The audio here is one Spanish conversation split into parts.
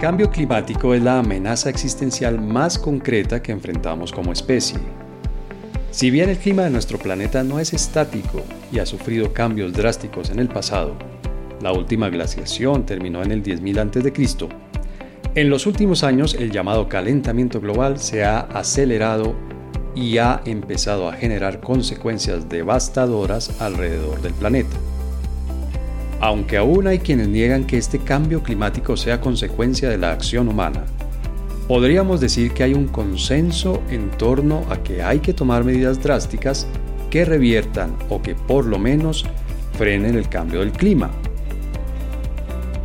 cambio climático es la amenaza existencial más concreta que enfrentamos como especie. Si bien el clima de nuestro planeta no es estático y ha sufrido cambios drásticos en el pasado, la última glaciación terminó en el 10.000 a.C., en los últimos años el llamado calentamiento global se ha acelerado y ha empezado a generar consecuencias devastadoras alrededor del planeta. Aunque aún hay quienes niegan que este cambio climático sea consecuencia de la acción humana, podríamos decir que hay un consenso en torno a que hay que tomar medidas drásticas que reviertan o que por lo menos frenen el cambio del clima.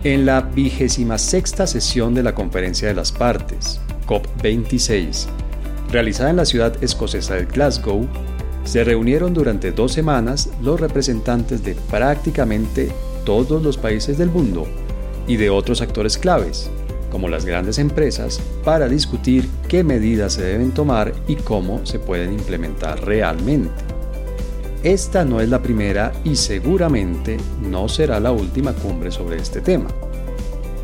En la vigésima sexta sesión de la Conferencia de las Partes, COP26, realizada en la ciudad escocesa de Glasgow, se reunieron durante dos semanas los representantes de prácticamente todos los países del mundo y de otros actores claves, como las grandes empresas, para discutir qué medidas se deben tomar y cómo se pueden implementar realmente. Esta no es la primera y seguramente no será la última cumbre sobre este tema.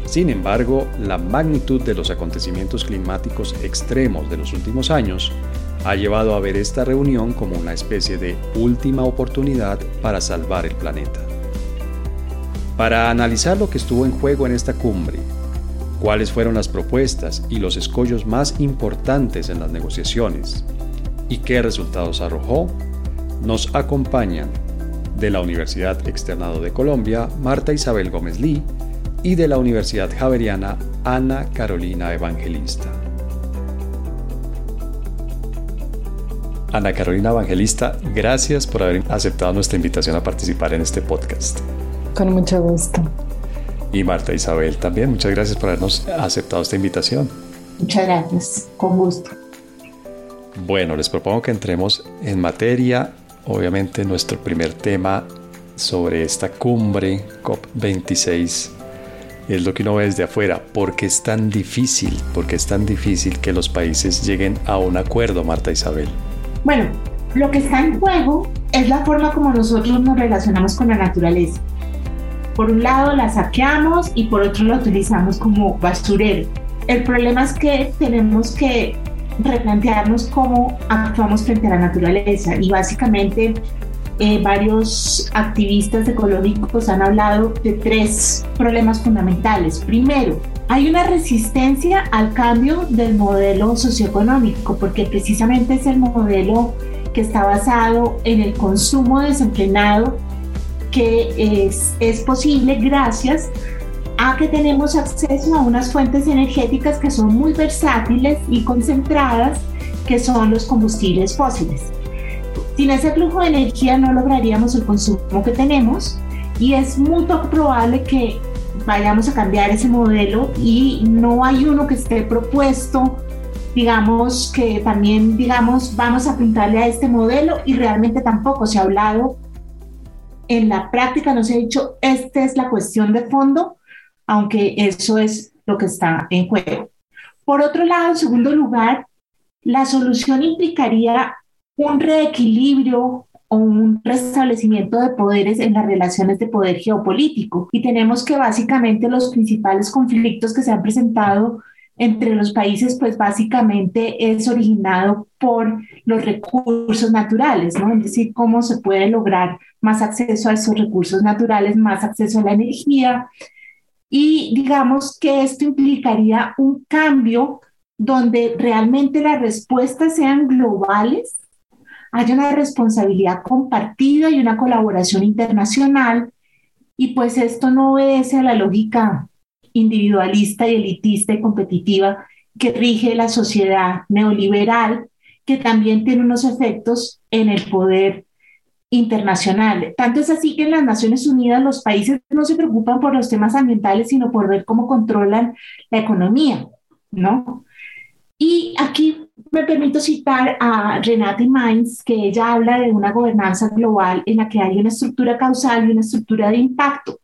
Sin embargo, la magnitud de los acontecimientos climáticos extremos de los últimos años ha llevado a ver esta reunión como una especie de última oportunidad para salvar el planeta. Para analizar lo que estuvo en juego en esta cumbre, cuáles fueron las propuestas y los escollos más importantes en las negociaciones y qué resultados arrojó, nos acompañan de la Universidad Externado de Colombia Marta Isabel Gómez Lee y de la Universidad Javeriana Ana Carolina Evangelista. Ana Carolina Evangelista, gracias por haber aceptado nuestra invitación a participar en este podcast. Con mucho gusto. Y Marta Isabel también, muchas gracias por habernos aceptado esta invitación. Muchas gracias, con gusto. Bueno, les propongo que entremos en materia. Obviamente nuestro primer tema sobre esta cumbre COP26 es lo que uno ve desde afuera. ¿Por qué es tan difícil? ¿Por qué es tan difícil que los países lleguen a un acuerdo, Marta Isabel? Bueno, lo que está en juego es la forma como nosotros nos relacionamos con la naturaleza. Por un lado la saqueamos y por otro la utilizamos como basurero. El problema es que tenemos que replantearnos cómo actuamos frente a la naturaleza y básicamente eh, varios activistas ecológicos han hablado de tres problemas fundamentales. Primero, hay una resistencia al cambio del modelo socioeconómico porque precisamente es el modelo que está basado en el consumo desenfrenado que es, es posible gracias a que tenemos acceso a unas fuentes energéticas que son muy versátiles y concentradas, que son los combustibles fósiles. Sin ese flujo de energía no lograríamos el consumo que tenemos y es muy poco probable que vayamos a cambiar ese modelo y no hay uno que esté propuesto digamos que también digamos vamos a pintarle a este modelo y realmente tampoco se ha hablado en la práctica no se ha dicho, esta es la cuestión de fondo, aunque eso es lo que está en juego. Por otro lado, en segundo lugar, la solución implicaría un reequilibrio o un restablecimiento de poderes en las relaciones de poder geopolítico. Y tenemos que básicamente los principales conflictos que se han presentado entre los países, pues básicamente es originado por los recursos naturales, ¿no? Es decir, cómo se puede lograr más acceso a esos recursos naturales, más acceso a la energía. Y digamos que esto implicaría un cambio donde realmente las respuestas sean globales, haya una responsabilidad compartida y una colaboración internacional. Y pues esto no obedece a la lógica individualista y elitista y competitiva que rige la sociedad neoliberal, que también tiene unos efectos en el poder internacional. Tanto es así que en las Naciones Unidas los países no se preocupan por los temas ambientales, sino por ver cómo controlan la economía, ¿no? Y aquí me permito citar a Renate Mainz, que ella habla de una gobernanza global en la que hay una estructura causal y una estructura de impacto.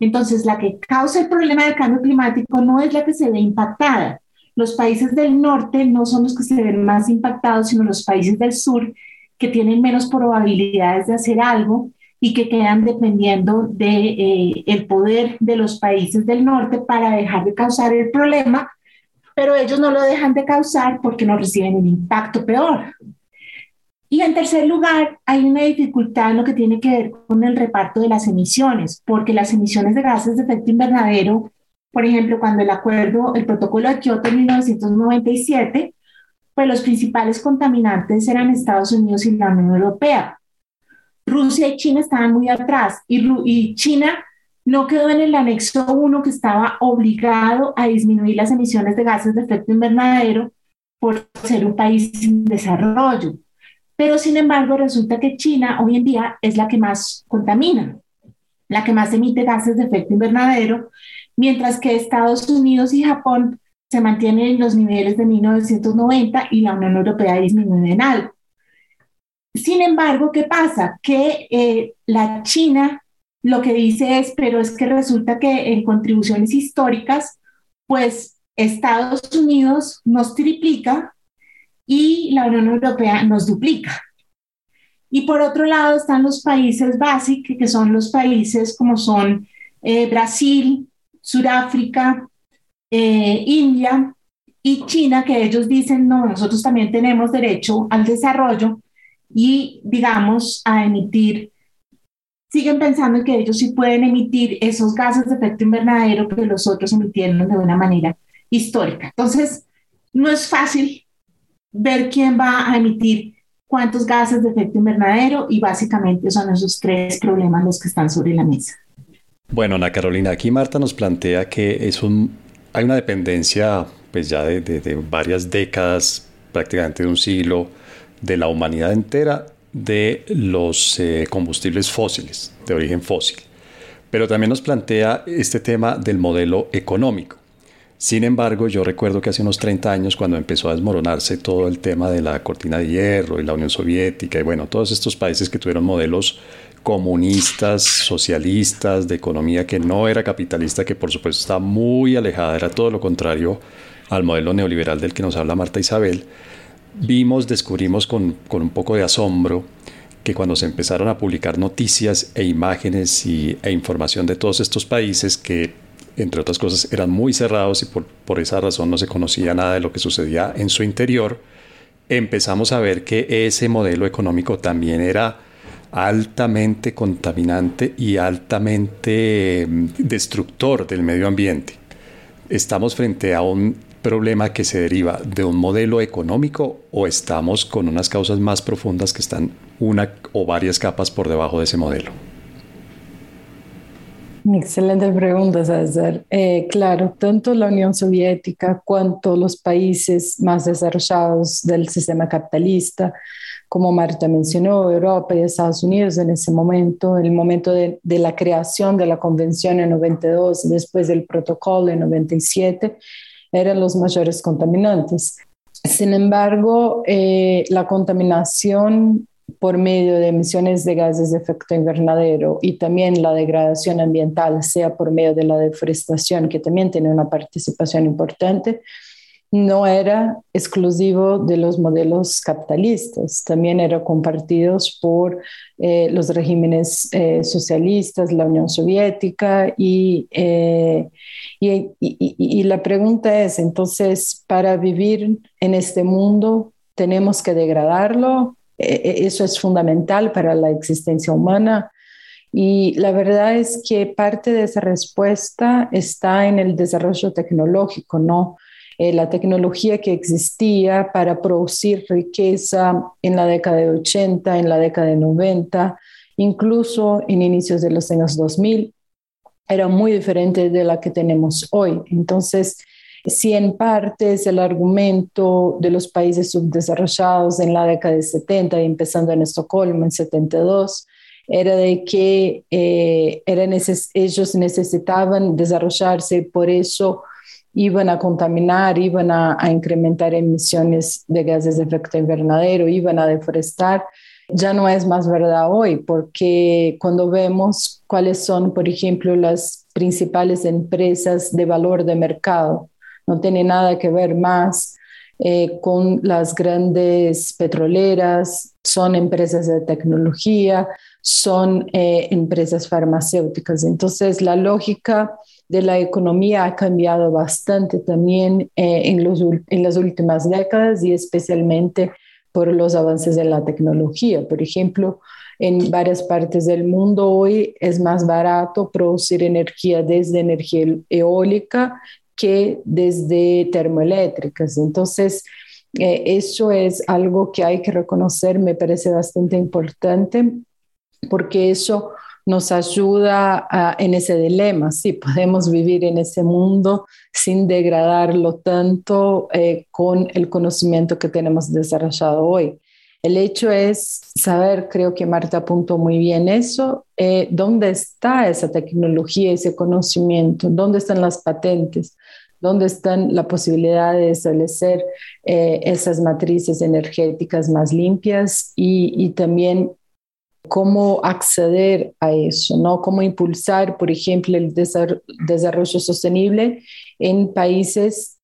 Entonces, la que causa el problema del cambio climático no es la que se ve impactada. Los países del norte no son los que se ven más impactados, sino los países del sur que tienen menos probabilidades de hacer algo y que quedan dependiendo del de, eh, poder de los países del norte para dejar de causar el problema, pero ellos no lo dejan de causar porque no reciben el impacto peor. Y en tercer lugar, hay una dificultad en lo que tiene que ver con el reparto de las emisiones, porque las emisiones de gases de efecto invernadero, por ejemplo, cuando el acuerdo, el protocolo de Kioto en 1997, pues los principales contaminantes eran Estados Unidos y la Unión Europea. Rusia y China estaban muy atrás y, y China no quedó en el anexo 1 que estaba obligado a disminuir las emisiones de gases de efecto invernadero por ser un país en desarrollo. Pero sin embargo, resulta que China hoy en día es la que más contamina, la que más emite gases de efecto invernadero, mientras que Estados Unidos y Japón se mantienen en los niveles de 1990 y la Unión Europea disminuye en algo. Sin embargo, ¿qué pasa? Que eh, la China lo que dice es, pero es que resulta que en contribuciones históricas, pues Estados Unidos nos triplica y la Unión Europea nos duplica. Y por otro lado están los países básicos, que son los países como son eh, Brasil, Sudáfrica, eh, India y China, que ellos dicen, no, nosotros también tenemos derecho al desarrollo y, digamos, a emitir. Siguen pensando que ellos sí pueden emitir esos gases de efecto invernadero que los otros emitieron de una manera histórica. Entonces, no es fácil ver quién va a emitir cuántos gases de efecto invernadero y básicamente son esos tres problemas los que están sobre la mesa. Bueno, Ana Carolina, aquí Marta nos plantea que es un, hay una dependencia pues ya de, varias décadas, prácticamente de un siglo, de la humanidad entera de los eh, combustibles fósiles, de origen fósil. Pero también nos plantea este tema del modelo económico. Sin embargo, yo recuerdo que hace unos 30 años, cuando empezó a desmoronarse todo el tema de la cortina de hierro y la Unión Soviética y bueno, todos estos países que tuvieron modelos comunistas, socialistas, de economía que no era capitalista, que por supuesto está muy alejada, era todo lo contrario al modelo neoliberal del que nos habla Marta Isabel, vimos, descubrimos con, con un poco de asombro que cuando se empezaron a publicar noticias e imágenes y, e información de todos estos países que entre otras cosas, eran muy cerrados y por, esa razón no se conocía nada de lo que sucedía en su interior, empezamos a ver que ese modelo económico también era altamente contaminante y altamente mm, destructor del medio ambiente. Estamos frente a un problema que se deriva de un modelo económico o estamos con unas causas más profundas que están una o varias capas por debajo de ese modelo. Excelente pregunta, César. Eh, claro, tanto la Unión Soviética cuanto los países más desarrollados del sistema capitalista, como Marta mencionó, Europa y Estados Unidos en ese momento, el momento de, la creación de la Convención en 92, después del protocolo en 97, eran los mayores contaminantes. Sin embargo, eh, la contaminación por medio de emisiones de gases de efecto invernadero y también la degradación ambiental, sea por medio de la deforestación, que también tiene una participación importante, no era exclusivo de los modelos capitalistas, también era compartidos por eh, los regímenes eh, socialistas, la Unión Soviética, eh, y, y la pregunta es, entonces, para vivir en este mundo, ¿tenemos que degradarlo eso es fundamental para la existencia humana. Y la verdad es que parte de esa respuesta está en el desarrollo tecnológico, ¿no? Eh, la tecnología que existía para producir riqueza en la década de 80, en la década de 90, incluso en inicios de los años 2000, era muy diferente de la que tenemos hoy. Entonces, si en parte es el argumento de los países subdesarrollados en la década de 70 y empezando en Estocolmo en 72, era de que eh, ellos necesitaban desarrollarse, por eso iban a contaminar, iban a, incrementar emisiones de gases de efecto invernadero, iban a deforestar. Ya no es más verdad hoy, porque cuando vemos cuáles son, por ejemplo, las principales empresas de valor de mercado, no tiene nada que ver más eh, con las grandes petroleras, son empresas de tecnología, son eh, empresas farmacéuticas. Entonces, la lógica de la economía ha cambiado bastante también eh, en, los, en las últimas décadas y especialmente por los avances de la tecnología. Por ejemplo, en varias partes del mundo hoy es más barato producir energía desde energía eólica que desde termoeléctricas. Entonces, eh, eso es algo que hay que reconocer, me parece bastante importante, porque eso nos ayuda en ese dilema, sí, podemos vivir en ese mundo sin degradarlo tanto eh, con el conocimiento que tenemos desarrollado hoy. El hecho es saber, creo que Marta apuntó muy bien eso, eh, dónde está esa tecnología, ese conocimiento, dónde están las patentes, dónde están la posibilidad de establecer eh, esas matrices energéticas más limpias y, y, también cómo acceder a eso, ¿no? Cómo impulsar, por ejemplo, el desarrollo sostenible en países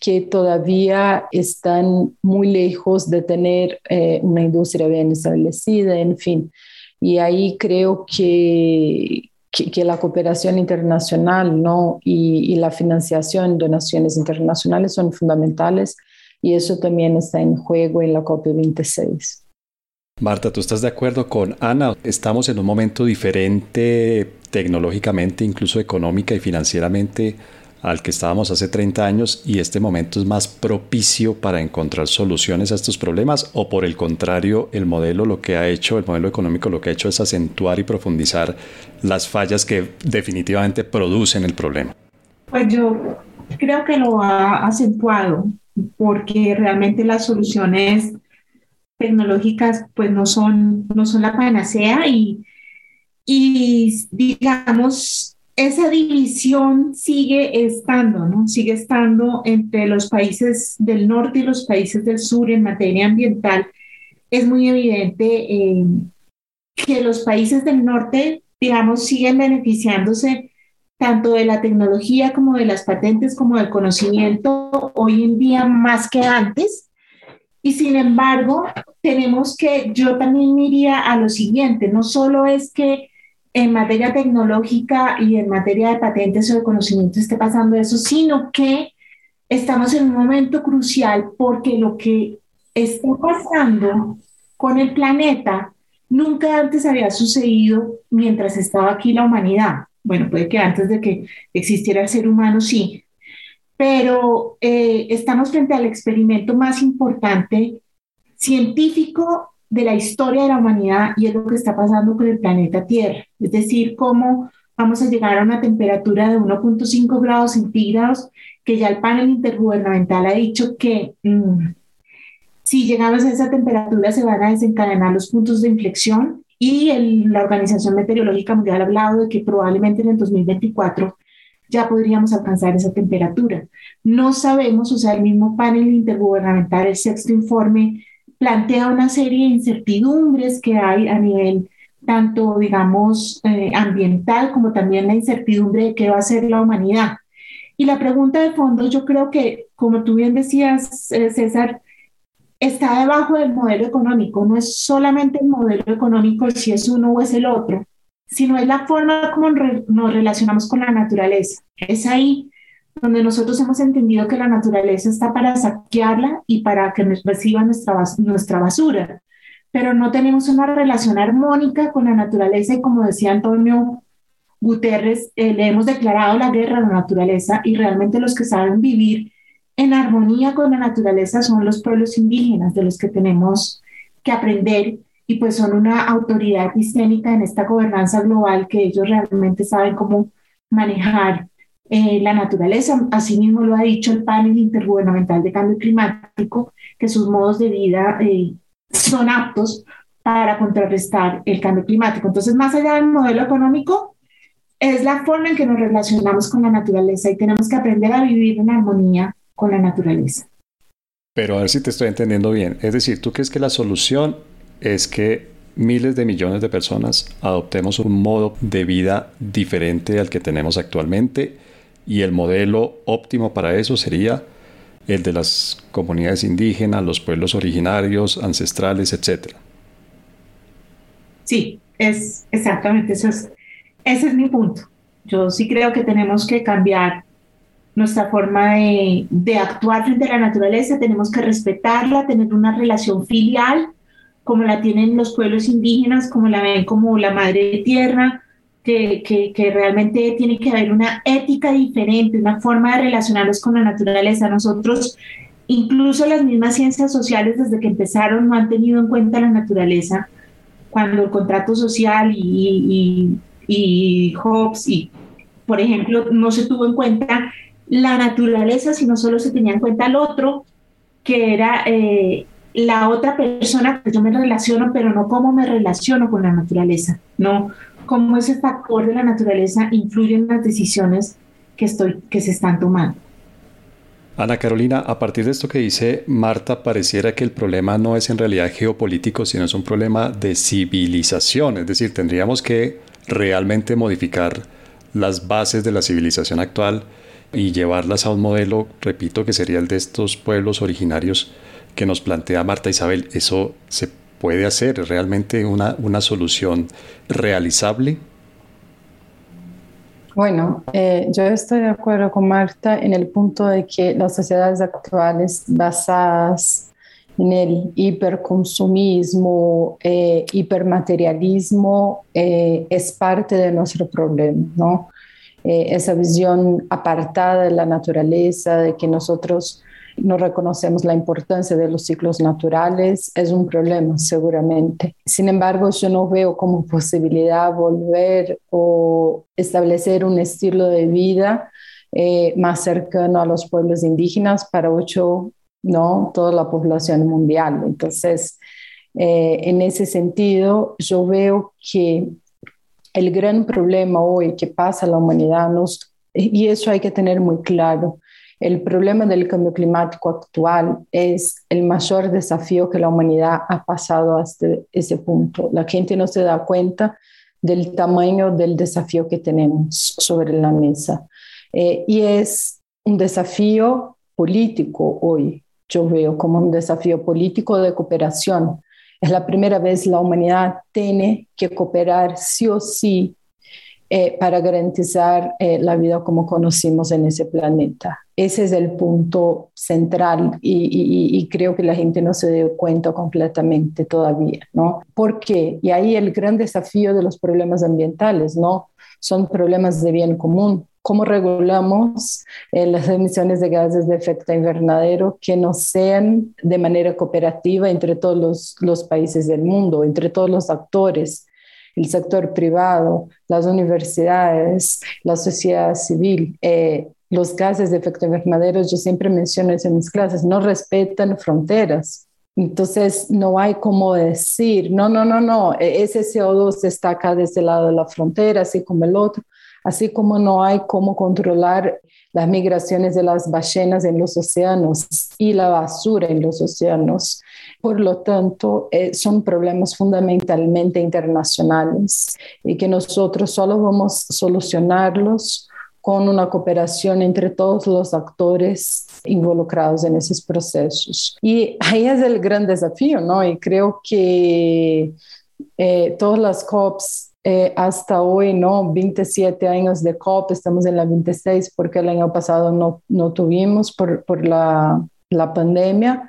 que todavía están muy lejos de tener eh, una industria bien establecida, en fin. Y ahí creo que, que, la cooperación internacional ¿no? y, y, la financiación, donaciones internacionales son fundamentales y eso también está en juego en la COP26. Marta, ¿tú estás de acuerdo con Ana? Estamos en un momento diferente tecnológicamente, incluso económica y financieramente al que estábamos hace 30 años y este momento es más propicio para encontrar soluciones a estos problemas o por el contrario el modelo lo que ha hecho, el modelo económico lo que ha hecho es acentuar y profundizar las fallas que definitivamente producen el problema? Pues yo creo que lo ha acentuado porque realmente las soluciones tecnológicas pues no son, no son la panacea y, y digamos esa división sigue estando, ¿no? Sigue estando entre los países del norte y los países del sur en materia ambiental. Es muy evidente eh, que los países del norte, digamos, siguen beneficiándose tanto de la tecnología como de las patentes como del conocimiento hoy en día más que antes. Y sin embargo, tenemos que, yo también miría a lo siguiente, no solo es que en materia tecnológica y en materia de patentes o de conocimiento esté pasando eso, sino que estamos en un momento crucial porque lo que está pasando con el planeta nunca antes había sucedido mientras estaba aquí la humanidad. Bueno, puede que antes de que existiera el ser humano, sí, pero eh, estamos frente al experimento más importante científico de la historia de la humanidad y es lo que está pasando con el planeta Tierra. Es decir, cómo vamos a llegar a una temperatura de 1.5 grados centígrados, que ya el panel intergubernamental ha dicho que mm, si llegamos a esa temperatura se van a desencadenar los puntos de inflexión y la Organización Meteorológica Mundial ha hablado de que probablemente en el 2024 ya podríamos alcanzar esa temperatura. No sabemos, o sea, el mismo panel intergubernamental, el sexto informe plantea una serie de incertidumbres que hay a nivel tanto, digamos, eh, ambiental como también la incertidumbre de qué va a hacer la humanidad. Y la pregunta de fondo, yo creo que, como tú bien decías, eh, César, está debajo del modelo económico. No es solamente el modelo económico si es uno o es el otro, sino es la forma como nos relacionamos con la naturaleza. Es ahí donde nosotros hemos entendido que la naturaleza está para saquearla y para que reciba nuestra, nuestra basura, pero no tenemos una relación armónica con la naturaleza y como decía Antonio Guterres, eh, le hemos declarado la guerra a la naturaleza y realmente los que saben vivir en armonía con la naturaleza son los pueblos indígenas de los que tenemos que aprender y pues son una autoridad sistémica en esta gobernanza global que ellos realmente saben cómo manejar eh, la naturaleza. Asimismo lo ha dicho el panel intergubernamental de cambio climático, que sus modos de vida eh, son aptos para contrarrestar el cambio climático. Entonces, más allá del modelo económico, es la forma en que nos relacionamos con la naturaleza y tenemos que aprender a vivir en armonía con la naturaleza. Pero a ver si te estoy entendiendo bien. Es decir, ¿tú crees que la solución es que miles de millones de personas adoptemos un modo de vida diferente al que tenemos actualmente y el modelo óptimo para eso sería el de las comunidades indígenas, los pueblos originarios, ancestrales, etc. Sí, es exactamente eso. Es, ese es mi punto. Yo sí creo que tenemos que cambiar nuestra forma de, de, actuar frente a la naturaleza, tenemos que respetarla, tener una relación filial, como la tienen los pueblos indígenas, como la ven como la madre tierra, que, que, que, realmente tiene que haber una ética diferente, una forma de relacionarnos con la naturaleza. Nosotros, incluso las mismas ciencias sociales, desde que empezaron, no han tenido en cuenta la naturaleza. Cuando el contrato social y, y, y Hobbes, y, por ejemplo, no se tuvo en cuenta la naturaleza, sino solo se tenía en cuenta el otro, que era eh, la otra persona que yo me relaciono, pero no cómo me relaciono con la naturaleza, no cómo ese factor de la naturaleza influye en las decisiones que, estoy, que se están tomando. Ana Carolina, a partir de esto que dice Marta, pareciera que el problema no es en realidad geopolítico, sino es un problema de civilización, es decir, tendríamos que realmente modificar las bases de la civilización actual y llevarlas a un modelo, repito, que sería el de estos pueblos originarios que nos plantea Marta Isabel. ¿Eso se puede hacer? ¿Es realmente una, una solución realizable? Bueno, eh, yo estoy de acuerdo con Marta en el punto de que las sociedades actuales basadas en el hiperconsumismo, eh, hipermaterialismo, eh, es parte de nuestro problema, ¿no? Esa visión apartada de la naturaleza, de que nosotros no reconocemos la importancia de los ciclos naturales, es un problema seguramente. Sin embargo, yo no veo como posibilidad volver o establecer un estilo de vida eh, más cercano a los pueblos indígenas para ocho, no toda la población mundial. Entonces, eh, en ese sentido, yo veo que el gran problema hoy que pasa a la humanidad, nos, y eso hay que tener muy claro, el problema del cambio climático actual es el mayor desafío que la humanidad ha pasado hasta ese punto. La gente no se da cuenta del tamaño del desafío que tenemos sobre la mesa. Eh, y es un desafío político hoy, yo veo como un desafío político de cooperación es la primera vez la humanidad tiene que cooperar sí o sí eh, para garantizar eh, la vida como conocimos en ese planeta. Ese es el punto central y, y, creo que la gente no se dio cuenta completamente todavía, ¿no? ¿Por qué? Y ahí el gran desafío de los problemas ambientales, ¿no? Son problemas de bien común cómo regulamos eh, las emisiones de gases de efecto invernadero que no sean de manera cooperativa entre todos los, los países del mundo, entre todos los actores, el sector privado, las universidades, la sociedad civil. Eh, los gases de efecto invernadero, yo siempre menciono eso en mis clases, no respetan fronteras. Entonces, no hay como decir, no, no, no, no, e-, ese CO2 está acá desde el lado de la frontera, así como el otro así como no hay cómo controlar las migraciones de las ballenas en los océanos y la basura en los océanos. Por lo tanto, eh, son problemas fundamentalmente internacionales y que nosotros solo vamos a solucionarlos con una cooperación entre todos los actores involucrados en esos procesos. Y ahí es el gran desafío, ¿no? Y creo que eh, todas las COPs eh, hasta hoy, ¿no? 27 años de COP, estamos en la 26 porque el año pasado no, no tuvimos por, por la, la, pandemia,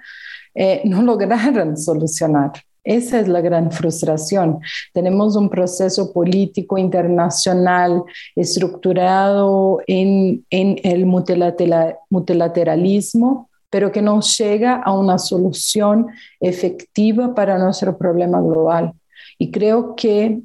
eh, no lograron solucionar. Esa es la gran frustración. Tenemos un proceso político internacional estructurado en, en el multilateralismo, pero que no llega a una solución efectiva para nuestro problema global. Y creo que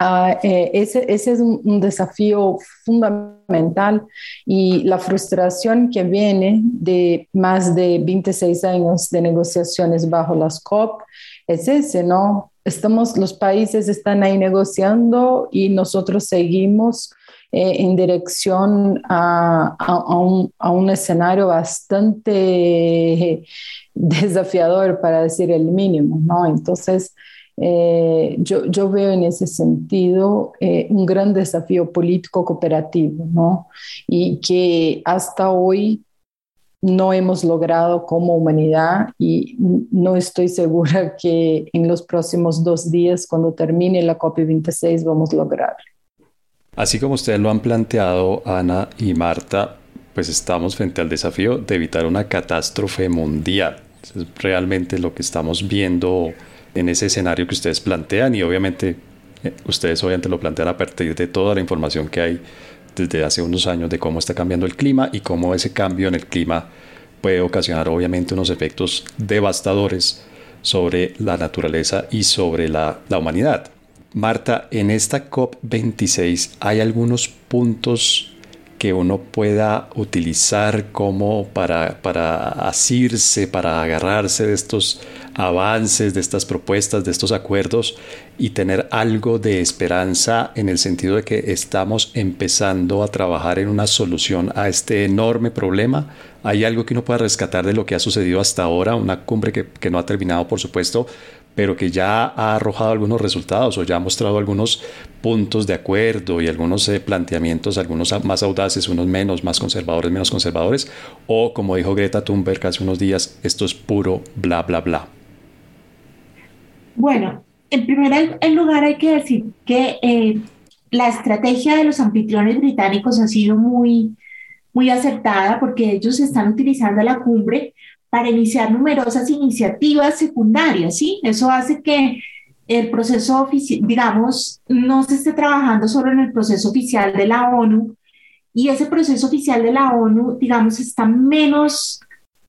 Ah, eh, ese, ese, es un, desafío fundamental y la frustración que viene de más de 26 años de negociaciones bajo las COP es ese, ¿no? Estamos, los países están ahí negociando y nosotros seguimos eh, en dirección a, a, un, a, un, escenario bastante desafiador, para decir el mínimo, ¿no? Entonces, eh, yo, yo, veo en ese sentido eh, un gran desafío político cooperativo, ¿no? Y que hasta hoy no hemos logrado como humanidad y no estoy segura que en los próximos dos días, cuando termine la COP26, vamos a lograr. Así como ustedes lo han planteado, Ana y Marta, pues estamos frente al desafío de evitar una catástrofe mundial. es realmente lo que estamos viendo en ese escenario que ustedes plantean y obviamente eh, ustedes obviamente lo plantean a partir de toda la información que hay desde hace unos años de cómo está cambiando el clima y cómo ese cambio en el clima puede ocasionar obviamente unos efectos devastadores sobre la naturaleza y sobre la, la humanidad. Marta, en esta COP26 hay algunos puntos que uno pueda utilizar como para, para asirse, para agarrarse de estos avances, de estas propuestas, de estos acuerdos y tener algo de esperanza en el sentido de que estamos empezando a trabajar en una solución a este enorme problema? ¿Hay algo que uno pueda rescatar de lo que ha sucedido hasta ahora? Una cumbre que, que no ha terminado, por supuesto, pero que ya ha arrojado algunos resultados o ya ha mostrado algunos puntos de acuerdo y algunos eh, planteamientos, algunos más audaces, unos menos, más conservadores, menos conservadores, o como dijo Greta Thunberg hace unos días, esto es puro bla, bla, bla. Bueno, en primer lugar hay que decir que eh, la estrategia de los anfitriones británicos ha sido muy, muy acertada porque ellos están utilizando la cumbre para iniciar numerosas iniciativas secundarias, ¿sí? Eso hace que el proceso, digamos, no se esté trabajando solo en el proceso oficial de la ONU y ese proceso oficial de la ONU, digamos, está menos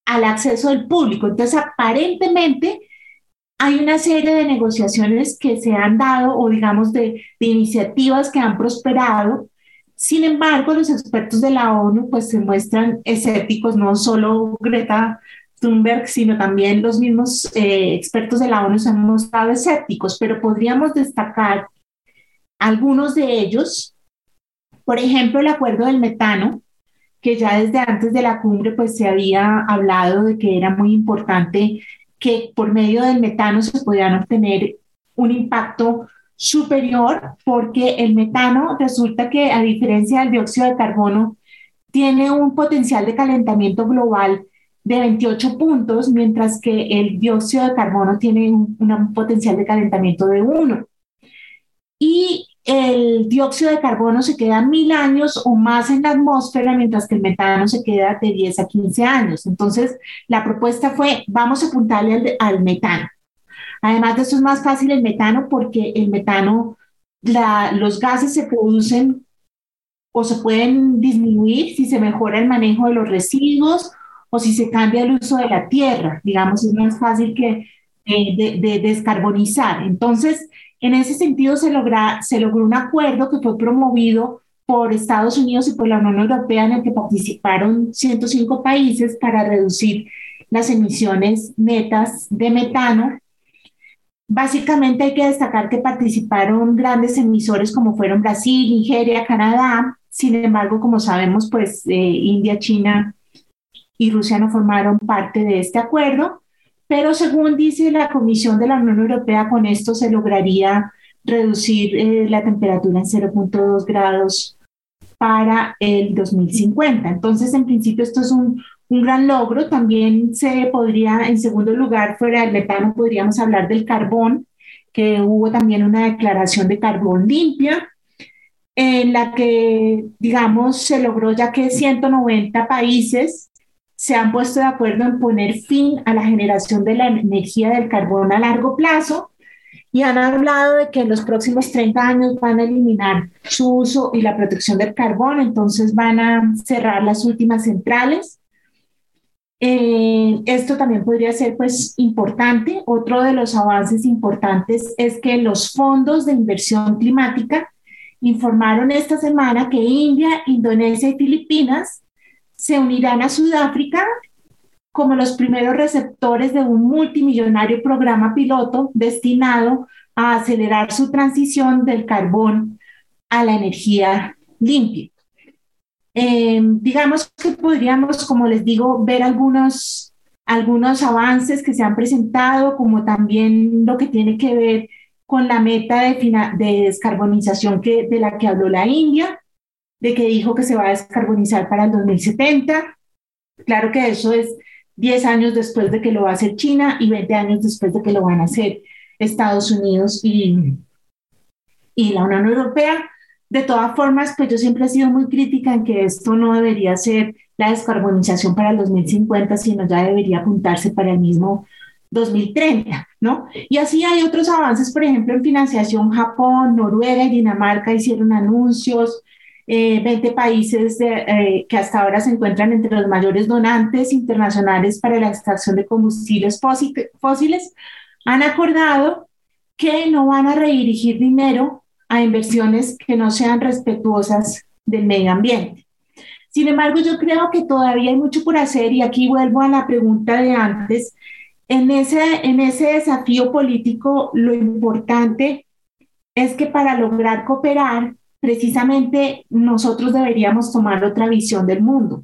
al acceso del público. Entonces, aparentemente, hay una serie de negociaciones que se han dado o, digamos, de, de iniciativas que han prosperado. Sin embargo, los expertos de la ONU pues se muestran escépticos, no solo Greta Thunberg, sino también los mismos eh, expertos de la ONU se han mostrado escépticos, pero podríamos destacar algunos de ellos. Por ejemplo, el acuerdo del metano, que ya desde antes de la cumbre pues se había hablado de que era muy importante que por medio del metano se podían obtener un impacto superior porque el metano resulta que a diferencia del dióxido de carbono tiene un potencial de calentamiento global de 28 puntos, mientras que el dióxido de carbono tiene un, potencial de calentamiento de 1. Y el dióxido de carbono se queda mil años o más en la atmósfera, mientras que el metano se queda de 10 a 15 años. Entonces, la propuesta fue, vamos a apuntarle al, metano. Además de eso es más fácil el metano porque el metano, los gases se producen o se pueden disminuir si se mejora el manejo de los residuos o si se cambia el uso de la tierra, digamos, es más fácil que eh, de, descarbonizar. Entonces, en ese sentido se, logra, se logró un acuerdo que fue promovido por Estados Unidos y por la Unión Europea en el que participaron 105 países para reducir las emisiones netas de metano. Básicamente hay que destacar que participaron grandes emisores como fueron Brasil, Nigeria, Canadá. Sin embargo, como sabemos, pues eh, India, China y Rusia no formaron parte de este acuerdo, pero según dice la Comisión de la Unión Europea, con esto se lograría reducir eh, la temperatura en 0.2 grados para el 2050. Entonces, en principio, esto es un, un gran logro. También se podría, en segundo lugar, fuera del metano, podríamos hablar del carbón, que hubo también una declaración de carbón limpia, en la que, digamos, se logró ya que 190 países se han puesto de acuerdo en poner fin a la generación de la energía del carbón a largo plazo y han hablado de que en los próximos 30 años van a eliminar su uso y la protección del carbón, entonces van a cerrar las últimas centrales. Eh, esto también podría ser pues importante. Otro de los avances importantes es que los fondos de inversión climática informaron esta semana que India, Indonesia y Filipinas se unirán a Sudáfrica como los primeros receptores de un multimillonario programa piloto destinado a acelerar su transición del carbón a la energía limpia. Eh, digamos que podríamos, como les digo, ver algunos, algunos avances que se han presentado, como también lo que tiene que ver con la meta de, de descarbonización que, de la que habló la India, de que dijo que se va a descarbonizar para el 2070. Claro que eso es 10 años después de que lo va a hacer China y 20 años después de que lo van a hacer Estados Unidos y, y la Unión Europea. De todas formas, pues yo siempre he sido muy crítica en que esto no debería ser la descarbonización para el 2050, sino ya debería apuntarse para el mismo 2030, ¿no? Y así hay otros avances, por ejemplo, en financiación, Japón, Noruega y Dinamarca hicieron anuncios, 20 eh, países eh, que hasta ahora se encuentran entre los mayores donantes internacionales para la extracción de combustibles fósiles han acordado que no van a redirigir dinero a inversiones que no sean respetuosas del medio ambiente. Sin embargo, yo creo que todavía hay mucho por hacer y aquí vuelvo a la pregunta de antes. En ese, en ese desafío político, lo importante es que para lograr cooperar, precisamente nosotros deberíamos tomar otra visión del mundo.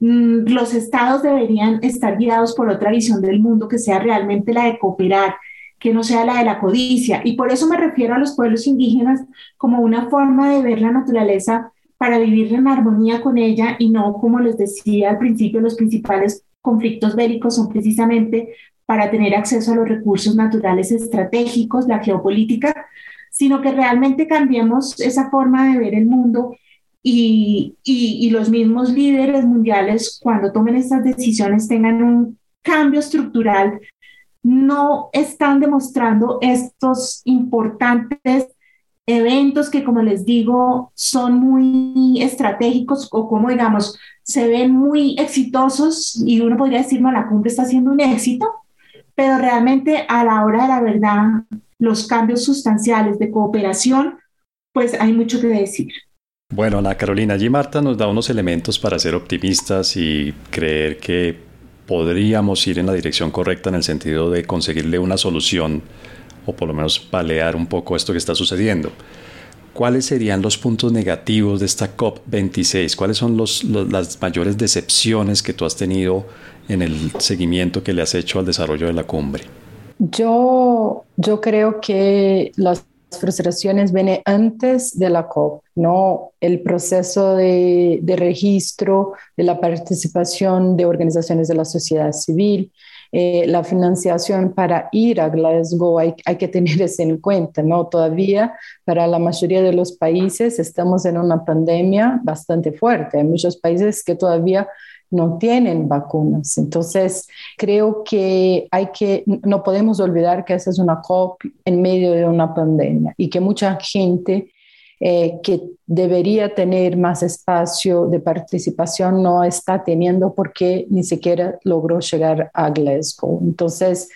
Mm, los estados deberían estar guiados por otra visión del mundo que sea realmente la de cooperar, que no sea la de la codicia. Y por eso me refiero a los pueblos indígenas como una forma de ver la naturaleza para vivir en armonía con ella y no, como les decía al principio, los principales conflictos bélicos son precisamente para tener acceso a los recursos naturales estratégicos, la geopolítica, sino que realmente cambiemos esa forma de ver el mundo y, y, los mismos líderes mundiales cuando tomen estas decisiones tengan un cambio estructural, no están demostrando estos importantes eventos que, como les digo, son muy estratégicos o como, digamos, se ven muy exitosos y uno podría decir, no, la cumbre está siendo un éxito, pero realmente a la hora de la verdad, los cambios sustanciales de cooperación, pues hay mucho que decir. Bueno, Ana Carolina, allí Marta nos da unos elementos para ser optimistas y creer que podríamos ir en la dirección correcta en el sentido de conseguirle una solución o por lo menos palear un poco esto que está sucediendo. ¿Cuáles serían los puntos negativos de esta COP26? ¿Cuáles son las mayores decepciones que tú has tenido en el seguimiento que le has hecho al desarrollo de la cumbre? Yo, yo creo que las frustraciones vienen antes de la COP, ¿no? El proceso de, de registro, de la participación de organizaciones de la sociedad civil, eh, la financiación para ir a Glasgow hay, hay, que tener eso en cuenta, ¿no? Todavía para la mayoría de los países estamos en una pandemia bastante fuerte. Hay muchos países que todavía no tienen vacunas. Entonces, creo que hay que, no podemos olvidar que esa es una COP en medio de una pandemia y que mucha gente eh, que debería tener más espacio de participación no está teniendo porque ni siquiera logró llegar a Glasgow. Entonces,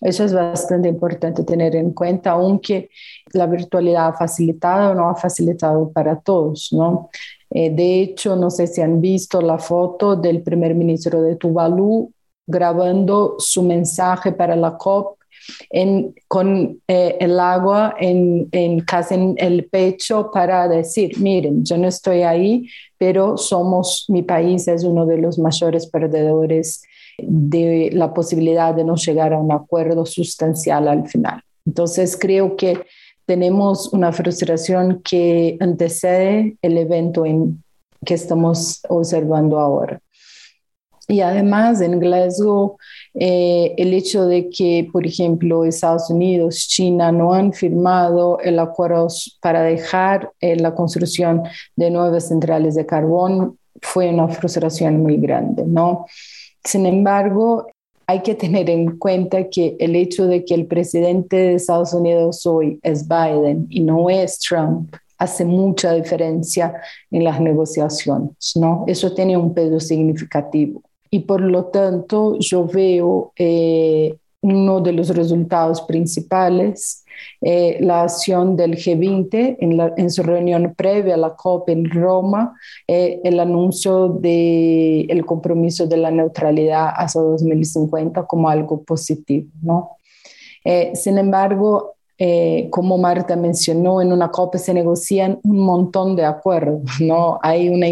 eso es bastante importante tener en cuenta, aunque la virtualidad ha facilitado o no ha facilitado para todos, ¿no? Eh, de hecho, no sé si han visto la foto del primer ministro de Tuvalu grabando su mensaje para la COP con eh, el agua en, en casi en el pecho para decir, miren, yo no estoy ahí, pero somos, mi país es uno de los mayores perdedores de la posibilidad de no llegar a un acuerdo sustancial al final. Entonces creo que tenemos una frustración que antecede el evento en, que estamos observando ahora. Y además en Glasgow, eh, el hecho de que, por ejemplo, Estados Unidos, China no han firmado el acuerdo para dejar eh, la construcción de nuevas centrales de carbón fue una frustración muy grande, ¿no? Sin embargo, hay que tener en cuenta que el hecho de que el presidente de Estados Unidos hoy es Biden y no es Trump hace mucha diferencia en las negociaciones, ¿no? Eso tiene un peso significativo y por lo tanto yo veo eh, uno de los resultados principales, eh, la acción del G20 en, en, su reunión previa a la COP en Roma, eh, el anuncio del el compromiso de la neutralidad hasta 2050 como algo positivo. ¿no? sin embargo, como Marta mencionó, en una COP se negocian un montón de acuerdos, ¿no? Hay una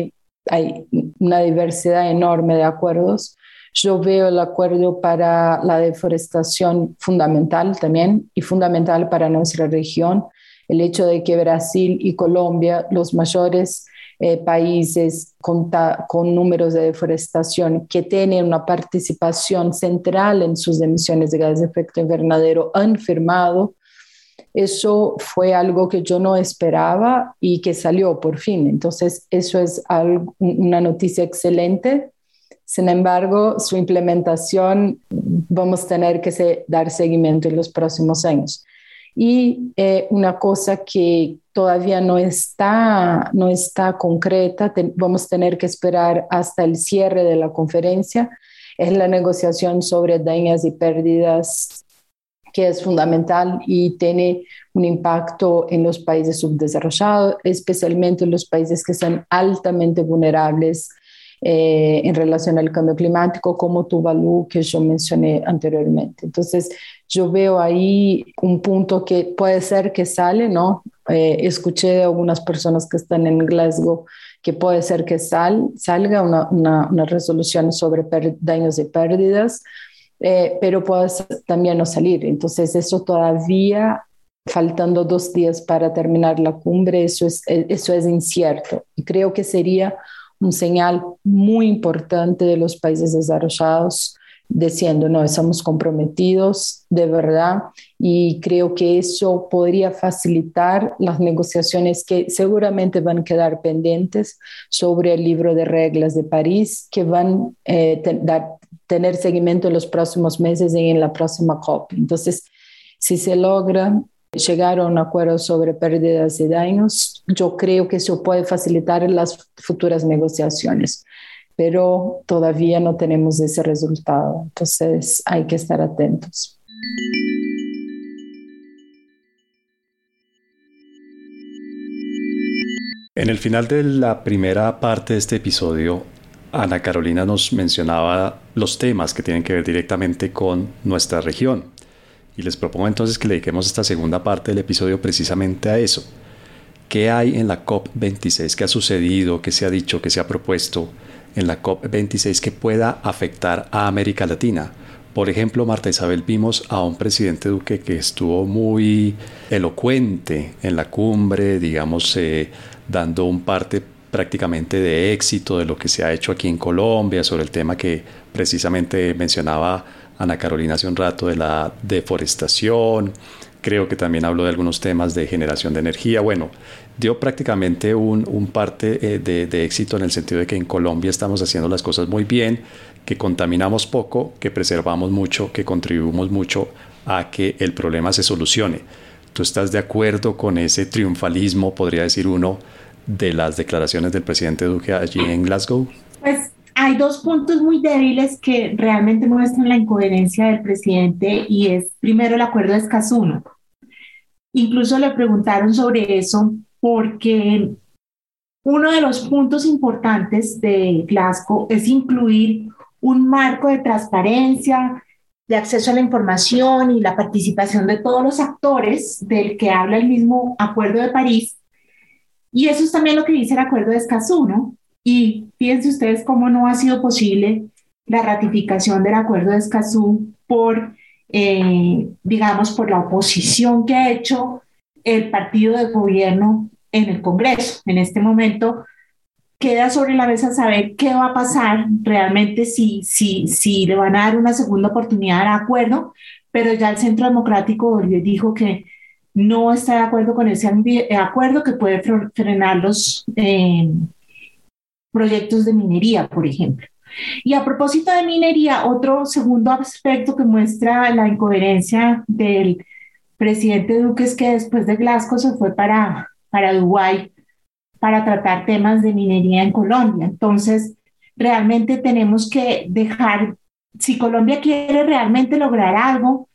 hay una diversidad enorme de acuerdos. Yo veo el acuerdo para la deforestación fundamental también y fundamental para nuestra región. El hecho de que Brasil y Colombia, los mayores eh, países con, con, números de deforestación que tienen una participación central en sus emisiones de gases de efecto invernadero han firmado. Eso fue algo que yo no esperaba y que salió por fin. Entonces, eso es algo, una noticia excelente. Sin embargo, su implementación vamos a tener que dar seguimiento en los próximos años. Y eh, una cosa que todavía no está, no está concreta, vamos a tener que esperar hasta el cierre de la conferencia, es la negociación sobre daños y pérdidas, que es fundamental y tiene un impacto en los países subdesarrollados, especialmente en los países que son altamente vulnerables eh, en relación al cambio climático, como Tuvalu, que yo mencioné anteriormente. Entonces, yo veo ahí un punto que puede ser que sale, ¿no? Eh, escuché de algunas personas que están en Glasgow que puede ser que sal, salga una, una, resolución sobre daños y pérdidas, eh, pero puede también no salir. Entonces, eso todavía, faltando dos días para terminar la cumbre, eso es, eso es incierto. Y creo que sería un señal muy importante de los países desarrollados diciendo, no, estamos comprometidos de verdad y creo que eso podría facilitar las negociaciones que seguramente van a quedar pendientes sobre el libro de reglas de París que van a eh, tener seguimiento en los próximos meses y en la próxima COP. Entonces, si se logra llegar a un acuerdo sobre pérdidas y daños, yo creo que eso puede facilitar las futuras negociaciones, pero todavía no tenemos ese resultado, entonces hay que estar atentos. En el final de la primera parte de este episodio, Ana Carolina nos mencionaba los temas que tienen que ver directamente con nuestra región. Y les propongo entonces que dediquemos esta segunda parte del episodio precisamente a eso. ¿Qué hay en la COP26? ¿Qué ha sucedido? ¿Qué se ha dicho? ¿Qué se ha propuesto en la COP26 que pueda afectar a América Latina? Por ejemplo, Marta Isabel, vimos a un presidente Duque que estuvo muy elocuente en la cumbre, digamos, eh, dando un parte prácticamente de éxito de lo que se ha hecho aquí en Colombia sobre el tema que precisamente mencionaba Ana Carolina hace un rato de la deforestación, creo que también habló de algunos temas de generación de energía. Bueno, dio prácticamente un, parte eh, de, de, éxito en el sentido de que en Colombia estamos haciendo las cosas muy bien, que contaminamos poco, que preservamos mucho, que contribuimos mucho a que el problema se solucione. ¿Tú estás de acuerdo con ese triunfalismo, podría decir uno, de las declaraciones del presidente Duque allí en Glasgow? Pues hay dos puntos muy débiles que realmente muestran la incoherencia del presidente y es primero el acuerdo de Escazú. Incluso le preguntaron sobre eso porque uno de los puntos importantes de Glasgow es incluir un marco de transparencia, de acceso a la información y la participación de todos los actores del que habla el mismo Acuerdo de París. Y eso es también lo que dice el Acuerdo de Escazú, ¿no? Y fíjense ustedes cómo no ha sido posible la ratificación del acuerdo de Escazú por, eh, digamos, por la oposición que ha hecho el partido de gobierno en el Congreso. En este momento queda sobre la mesa saber qué va a pasar realmente si, si, si le van a dar una segunda oportunidad al acuerdo, pero ya el Centro Democrático dijo que no está de acuerdo con ese acuerdo que puede frenar los, eh, proyectos de minería, por ejemplo. Y a propósito de minería, otro segundo aspecto que muestra la incoherencia del presidente Duque es que después de Glasgow se fue para, para Dubái para tratar temas de minería en Colombia. Entonces, realmente tenemos que dejar, si Colombia quiere realmente lograr algo,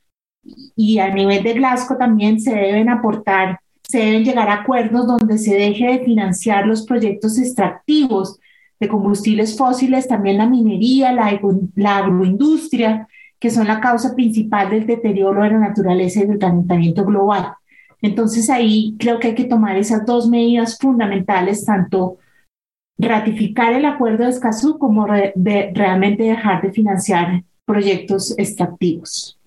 y a nivel de Glasgow también se deben aportar, se deben llegar a acuerdos donde se deje de financiar los proyectos extractivos de combustibles fósiles, también la minería, la, agroindustria, que son la causa principal del deterioro de la naturaleza y del calentamiento global. Entonces ahí creo que hay que tomar esas dos medidas fundamentales, tanto ratificar el acuerdo de Escazú como realmente dejar de financiar proyectos extractivos.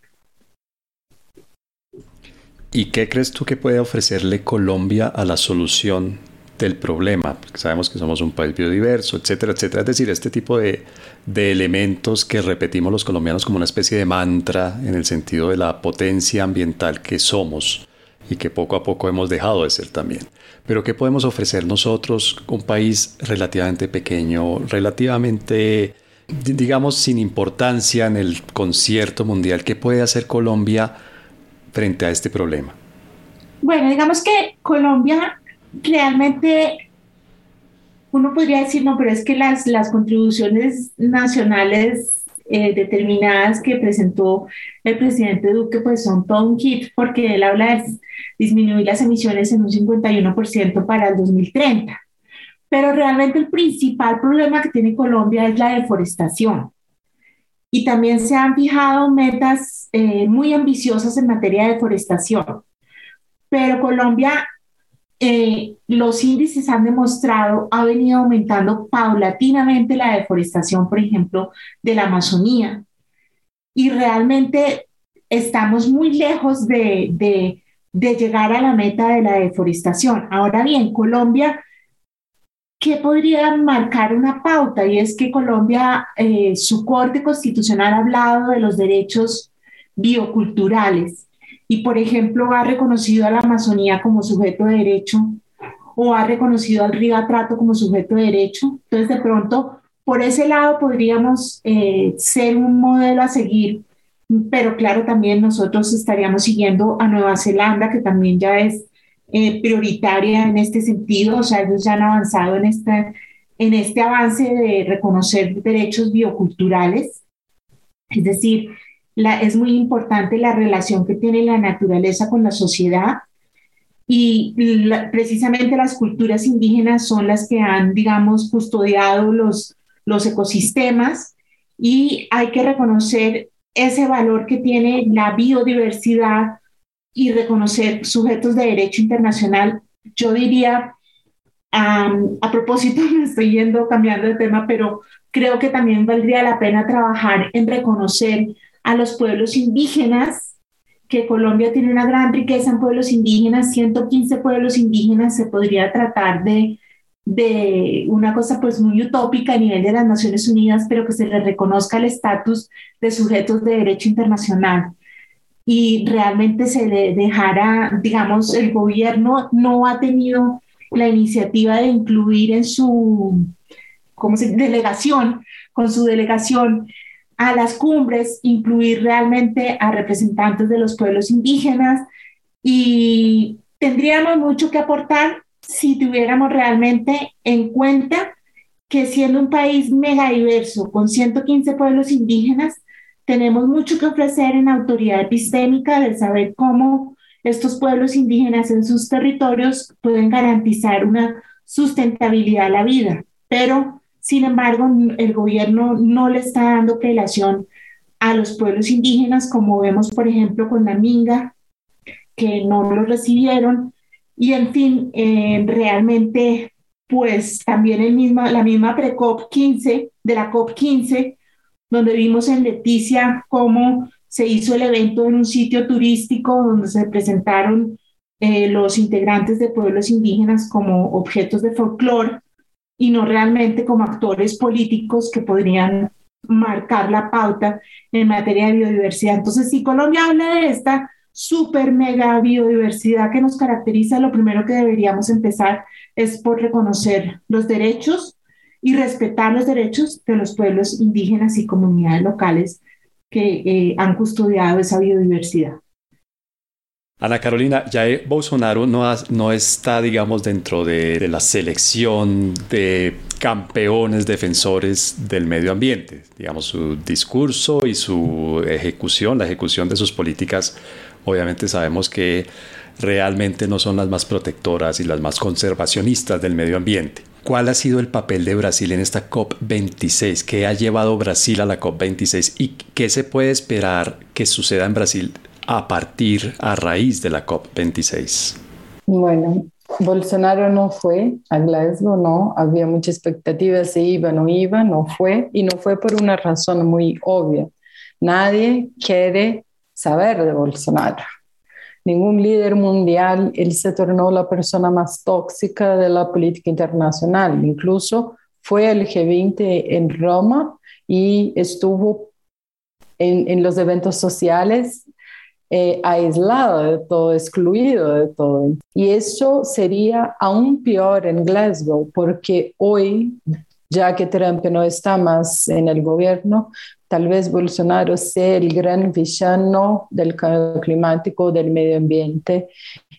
¿Y qué crees tú que puede ofrecerle Colombia a la solución del problema, porque sabemos que somos un país biodiverso, etcétera, etcétera. Es decir, este tipo de, de elementos que repetimos los colombianos como una especie de mantra en el sentido de la potencia ambiental que somos y que poco a poco hemos dejado de ser también. Pero ¿qué podemos ofrecer nosotros, un país relativamente pequeño, relativamente, digamos, sin importancia en el concierto mundial? ¿Qué puede hacer Colombia frente a este problema? Bueno, digamos que Colombia realmente, uno podría decir, no, pero es que las, las contribuciones nacionales eh, determinadas que presentó el presidente Duque, pues son todo un kit, porque él habla de disminuir las emisiones en un 51% para el 2030. Pero realmente el principal problema que tiene Colombia es la deforestación. Y también se han fijado metas eh, muy ambiciosas en materia de deforestación. Pero Colombia eh, los índices han demostrado, ha venido aumentando paulatinamente la deforestación, por ejemplo, de la Amazonía. Y realmente estamos muy lejos de, de, de llegar a la meta de la deforestación. Ahora bien, Colombia, ¿qué podría marcar una pauta? Y es que Colombia, eh, su Corte Constitucional ha hablado de los derechos bioculturales y, por ejemplo, ha reconocido a la Amazonía como sujeto de derecho o ha reconocido al río Atrato como sujeto de derecho. Entonces, de pronto, por ese lado podríamos eh, ser un modelo a seguir, pero claro, también nosotros estaríamos siguiendo a Nueva Zelanda, que también ya es eh, prioritaria en este sentido, o sea, ellos ya han avanzado en, esta, en este avance de reconocer derechos bioculturales, es decir, es muy importante la relación que tiene la naturaleza con la sociedad y precisamente las culturas indígenas son las que han, digamos, custodiado los, los ecosistemas y hay que reconocer ese valor que tiene la biodiversidad y reconocer sujetos de derecho internacional. Yo diría, a propósito, me estoy yendo cambiando de tema, pero creo que también valdría la pena trabajar en reconocer a los pueblos indígenas, que Colombia tiene una gran riqueza en pueblos indígenas, 115 pueblos indígenas, se podría tratar de, de una cosa pues muy utópica a nivel de las Naciones Unidas, pero que se les reconozca el estatus de sujetos de derecho internacional. Y realmente se le dejara, digamos, el gobierno no ha tenido la iniciativa de incluir en su ¿cómo se, delegación, con su delegación a las cumbres, incluir realmente a representantes de los pueblos indígenas y tendríamos mucho que aportar si tuviéramos realmente en cuenta que siendo un país mega diverso con 115 pueblos indígenas, tenemos mucho que ofrecer en autoridad epistémica de saber cómo estos pueblos indígenas en sus territorios pueden garantizar una sustentabilidad a la vida. Pero sin embargo, el gobierno no le está dando prelación a los pueblos indígenas, como vemos, por ejemplo, con la Minga, que no lo recibieron. Y en fin, eh, realmente, pues también el mismo, la misma pre-COP 15, de la COP 15, donde vimos en Leticia cómo se hizo el evento en un sitio turístico donde se presentaron eh, los integrantes de pueblos indígenas como objetos de folclore y no realmente como actores políticos que podrían marcar la pauta en materia de biodiversidad. Entonces, si Colombia habla de esta super mega biodiversidad que nos caracteriza, lo primero que deberíamos empezar es por reconocer los derechos y respetar los derechos de los pueblos indígenas y comunidades locales que eh, han custodiado esa biodiversidad. Ana Carolina, Jair Bolsonaro no, no está, digamos, dentro de, la selección de campeones defensores del medio ambiente. Digamos, su discurso y su ejecución, la ejecución de sus políticas, obviamente sabemos que realmente no son las más protectoras y las más conservacionistas del medio ambiente. ¿Cuál ha sido el papel de Brasil en esta COP26? ¿Qué ha llevado Brasil a la COP26? ¿Y qué se puede esperar que suceda en Brasil a partir, a raíz de la COP26? Bueno, Bolsonaro no fue a Glasgow, no, había mucha expectativa, se iba, no iba, no fue, y no fue por una razón muy obvia. Nadie quiere saber de Bolsonaro. ningún líder mundial, él se tornó la persona más tóxica de la política internacional. Incluso fue al G20 en Roma y estuvo en, en los eventos sociales eh, aislado de todo, excluido de todo. Y eso sería aún peor en Glasgow, porque hoy, ya que Trump no está más en el gobierno, tal vez Bolsonaro sea el gran villano del cambio climático, del medio ambiente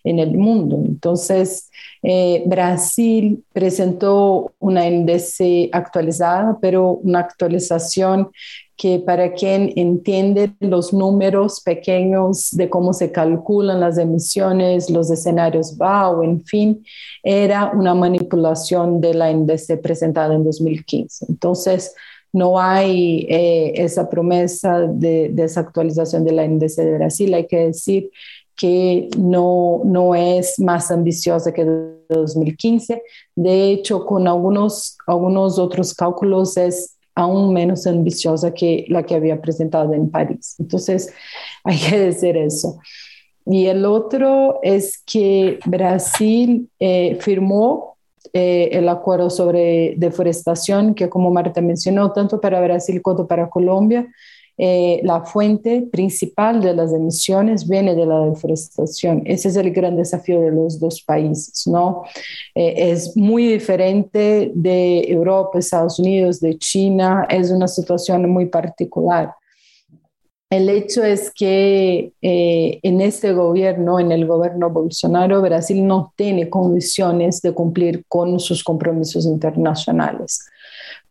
en el mundo. Entonces, eh, Brasil presentó una índice actualizada, pero una actualización que para quien entiende los números pequeños de cómo se calculan las emisiones, los escenarios BAO, en fin, era una manipulación de la índice presentada en 2015. Entonces, no hay eh, esa promesa de desactualización de la índice de Brasil. Hay que decir que no, no es más ambiciosa que de 2015. De hecho, con algunos, algunos otros cálculos es aún menos ambiciosa que la que había presentado en París. Entonces, hay que decir eso. Y el otro es que Brasil eh, firmó eh, el acuerdo sobre deforestación, que como Marta mencionó, tanto para Brasil como para Colombia, eh, la fuente principal de las emisiones viene de la deforestación. Ese es el gran desafío de los dos países, ¿no? Eh, es muy diferente de Europa, Estados Unidos, de China, es una situación muy particular. El hecho es que eh, en este gobierno, en el gobierno Bolsonaro, Brasil no tiene condiciones de cumplir con sus compromisos internacionales.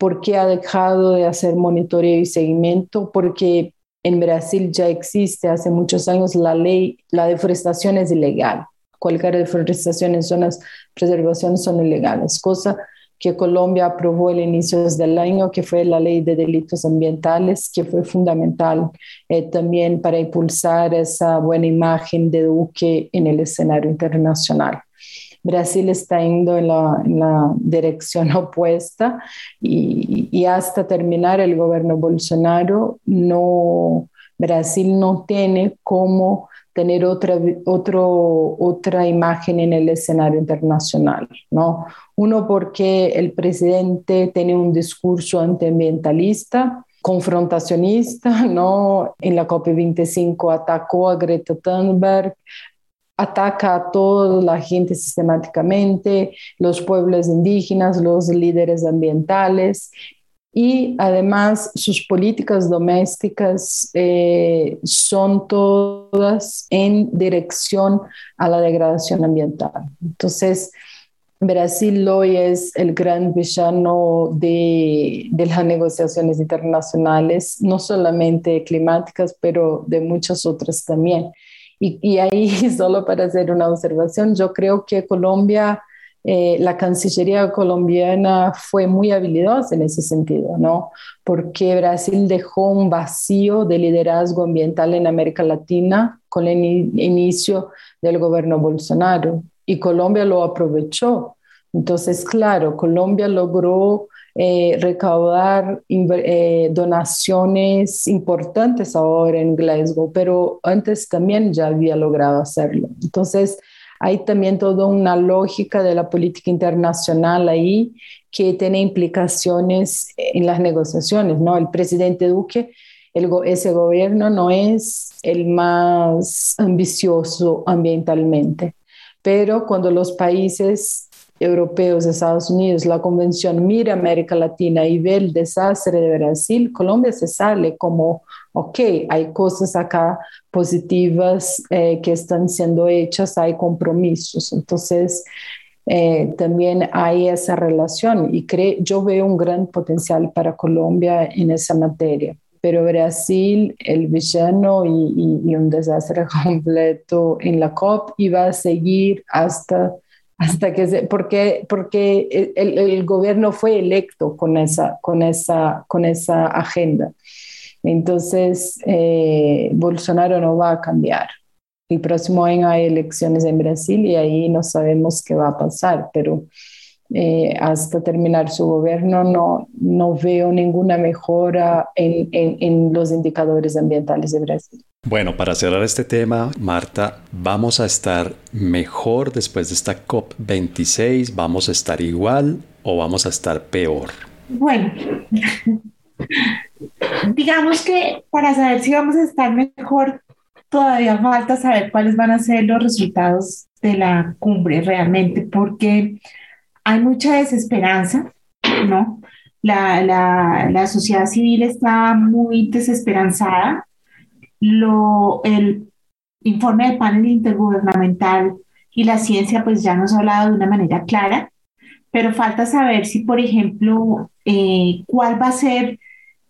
¿Por qué ha dejado de hacer monitoreo y seguimiento? Porque en Brasil ya existe hace muchos años la ley, la deforestación es ilegal. Cualquier deforestación en zonas de preservación son ilegales, cosa que Colombia aprobó el inicio del año, que fue la ley de delitos ambientales, que fue fundamental eh, también para impulsar esa buena imagen de Duque en el escenario internacional. Brasil está yendo en la, dirección opuesta y, hasta terminar el gobierno Bolsonaro, no, Brasil no tiene cómo tener otra, otro, otra imagen en el escenario internacional, ¿no? Uno porque el presidente tiene un discurso antiambientalista, confrontacionista, ¿no? En la COP25 atacó a Greta Thunberg, ataca a toda la gente sistemáticamente, los pueblos indígenas, los líderes ambientales y además sus políticas domésticas eh, son todas en dirección a la degradación ambiental. Entonces, Brasil hoy es el gran villano de, de, las negociaciones internacionales, no solamente climáticas, pero de muchas otras también. Y, ahí, solo para hacer una observación, yo creo que Colombia, eh, la Cancillería colombiana fue muy habilidosa en ese sentido, ¿no? Porque Brasil dejó un vacío de liderazgo ambiental en América Latina con el inicio del gobierno Bolsonaro y Colombia lo aprovechó. Entonces, claro, Colombia logró eh, recaudar eh, donaciones importantes ahora en Glasgow, pero antes también ya había logrado hacerlo. Entonces, hay también toda una lógica de la política internacional ahí que tiene implicaciones en las negociaciones, ¿no? El presidente Duque, ese gobierno no es el más ambicioso ambientalmente, pero cuando los países europeos, Estados Unidos, la convención mira América Latina y ve el desastre de Brasil, Colombia se sale como, ok, hay cosas acá positivas eh, que están siendo hechas, hay compromisos. Entonces, eh, también hay esa relación y yo veo un gran potencial para Colombia en esa materia. Pero Brasil, el villano y, y un desastre completo en la COP y va a seguir hasta hasta que se, porque, porque el, el, gobierno fue electo con esa, con esa, con esa agenda. Entonces, eh, Bolsonaro no va a cambiar. El próximo año hay elecciones en Brasil y ahí no sabemos qué va a pasar, pero eh, hasta terminar su gobierno no, no veo ninguna mejora en, en, en los indicadores ambientales de Brasil. Bueno, para cerrar este tema, Marta, ¿vamos a estar mejor después de esta COP26? ¿Vamos a estar igual o vamos a estar peor? Bueno, digamos que para saber si vamos a estar mejor, todavía falta saber cuáles van a ser los resultados de la cumbre realmente, porque hay mucha desesperanza, ¿no? La, la, la sociedad civil está muy desesperanzada lo, el informe del panel intergubernamental y la ciencia pues ya nos ha hablado de una manera clara, pero falta saber si, por ejemplo, eh, cuál va a ser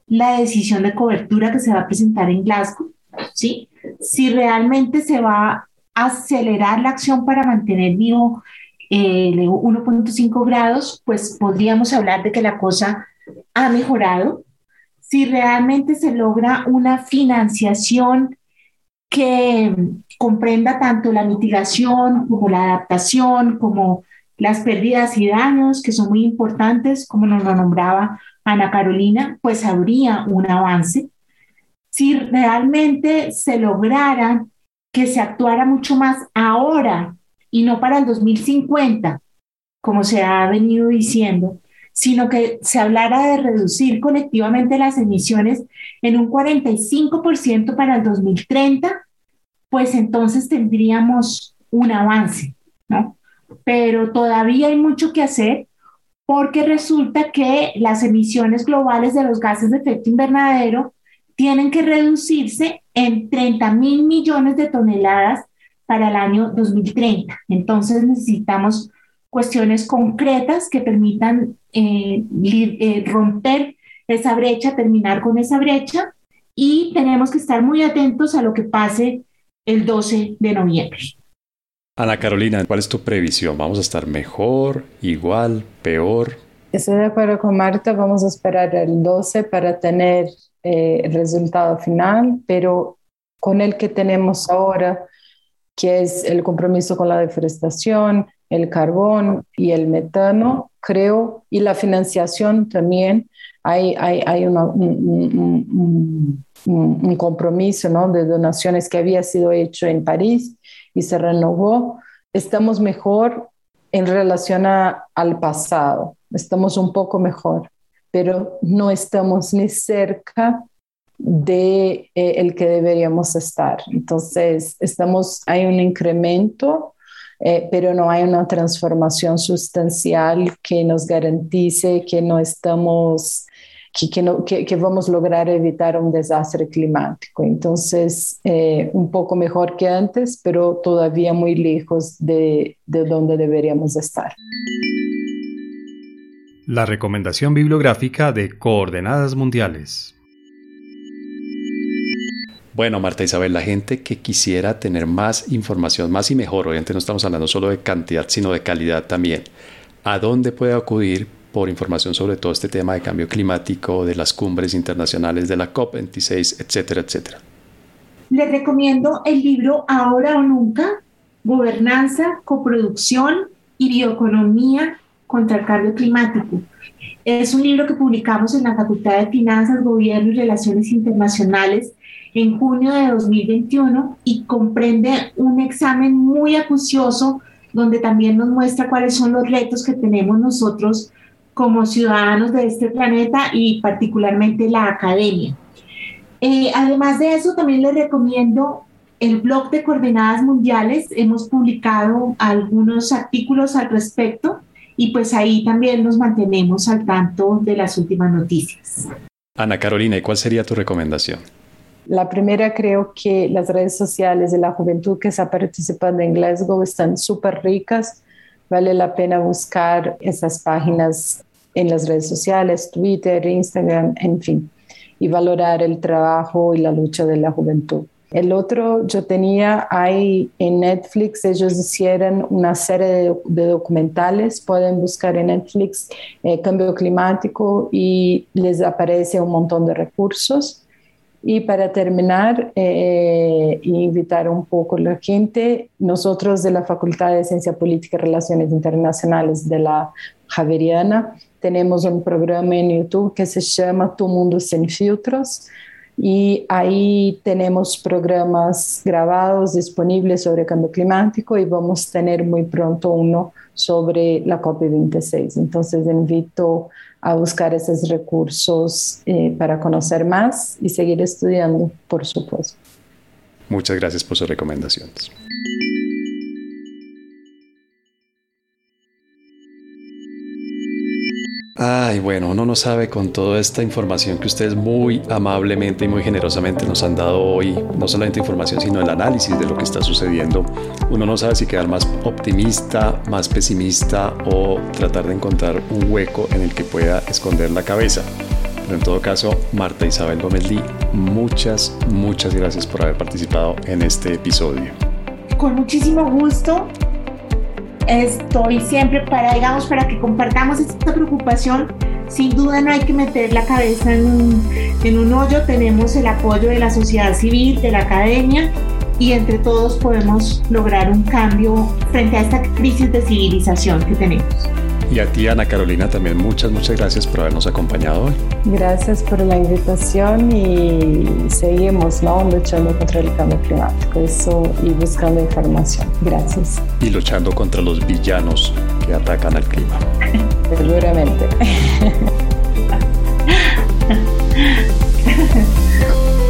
la decisión de cobertura que se va a presentar en Glasgow, ¿sí? Si realmente se va a acelerar la acción para mantener vivo el eh, 1.5 grados, pues podríamos hablar de que la cosa ha mejorado, si realmente se logra una financiación que comprenda tanto la mitigación como la adaptación, como las pérdidas y daños, que son muy importantes, como nos lo nombraba Ana Carolina, pues habría un avance. Si realmente se lograra que se actuara mucho más ahora y no para el 2050, como se ha venido diciendo, sino que se hablara de reducir colectivamente las emisiones en un 45% para el 2030, pues entonces tendríamos un avance, ¿no? Pero todavía hay mucho que hacer porque resulta que las emisiones globales de los gases de efecto invernadero tienen que reducirse en 30 mil millones de toneladas para el año 2030. Entonces necesitamos cuestiones concretas que permitan eh, eh, romper esa brecha, terminar con esa brecha y tenemos que estar muy atentos a lo que pase el 12 de noviembre. Ana Carolina, ¿cuál es tu previsión? ¿Vamos a estar mejor, igual, peor? Estoy de acuerdo con Marta, vamos a esperar el 12 para tener eh, el resultado final, pero con el que tenemos ahora, que es el compromiso con la deforestación, el carbón y el metano, creo, y la financiación también. Hay, hay, hay un, un, compromiso ¿no? de donaciones que había sido hecho en París y se renovó. Estamos mejor en relación al pasado, estamos un poco mejor, pero no estamos ni cerca de eh, el que deberíamos estar. Entonces, estamos, hay un incremento eh, pero no hay una transformación sustancial que nos garantice que no estamos, que, no, que, vamos a lograr evitar un desastre climático. Entonces, eh, un poco mejor que antes, pero todavía muy lejos de, de donde deberíamos estar. La recomendación bibliográfica de Coordenadas Mundiales. Bueno, Marta Isabel, la gente que quisiera tener más información, más y mejor, obviamente no estamos hablando solo de cantidad, sino de calidad también, ¿a dónde puede acudir por información sobre todo este tema de cambio climático, de las cumbres internacionales, de la COP26, etcétera, etcétera? Les recomiendo el libro Ahora o Nunca, Gobernanza, Coproducción y Bioeconomía contra el Cambio Climático. Es un libro que publicamos en la Facultad de Finanzas, Gobierno y Relaciones Internacionales en junio de 2021 y comprende un examen muy acucioso donde también nos muestra cuáles son los retos que tenemos nosotros como ciudadanos de este planeta y particularmente la academia. Eh, además de eso, también les recomiendo el blog de Coordenadas Mundiales. Hemos publicado algunos artículos al respecto y pues ahí también nos mantenemos al tanto de las últimas noticias. Ana Carolina, ¿y cuál sería tu recomendación? La primera, creo que las redes sociales de la juventud que está participando en Glasgow están súper ricas. Vale la pena buscar esas páginas en las redes sociales, Twitter, Instagram, en fin, y valorar el trabajo y la lucha de la juventud. El otro, yo tenía ahí en Netflix, ellos hicieron una serie de, documentales, pueden buscar en Netflix eh, cambio climático y les aparece un montón de recursos. Y para terminar, eh, invitar un poco a la gente, nosotros de la Facultad de Ciencia Política y Relaciones Internacionales de la Javeriana tenemos un programa en YouTube que se llama Tu Mundo Sin Filtros, y ahí tenemos programas grabados disponibles sobre cambio climático y vamos a tener muy pronto uno sobre la COP26. Entonces invito a buscar esos recursos eh, para conocer más y seguir estudiando, por supuesto. Muchas gracias por sus recomendaciones. Ay, bueno, uno no sabe con toda esta información que ustedes muy amablemente y muy generosamente nos han dado hoy, no solamente información, sino el análisis de lo que está sucediendo. Uno no sabe si quedar más optimista, más pesimista o tratar de encontrar un hueco en el que pueda esconder la cabeza. Pero en todo caso, Marta Isabel Gómez Lee, muchas, muchas gracias por haber participado en este episodio. Con muchísimo gusto estoy siempre para, digamos, para que compartamos esta preocupación. Sin duda no hay que meter la cabeza en un, en un hoyo, tenemos el apoyo de la sociedad civil, de la academia y entre todos podemos lograr un cambio frente a esta crisis de civilización que tenemos. Y a ti, Ana Carolina, también muchas, muchas gracias por habernos acompañado hoy. Gracias por la invitación y seguimos luchando contra el cambio climático y buscando información. Gracias. Y luchando contra los villanos que atacan al clima. Seguramente.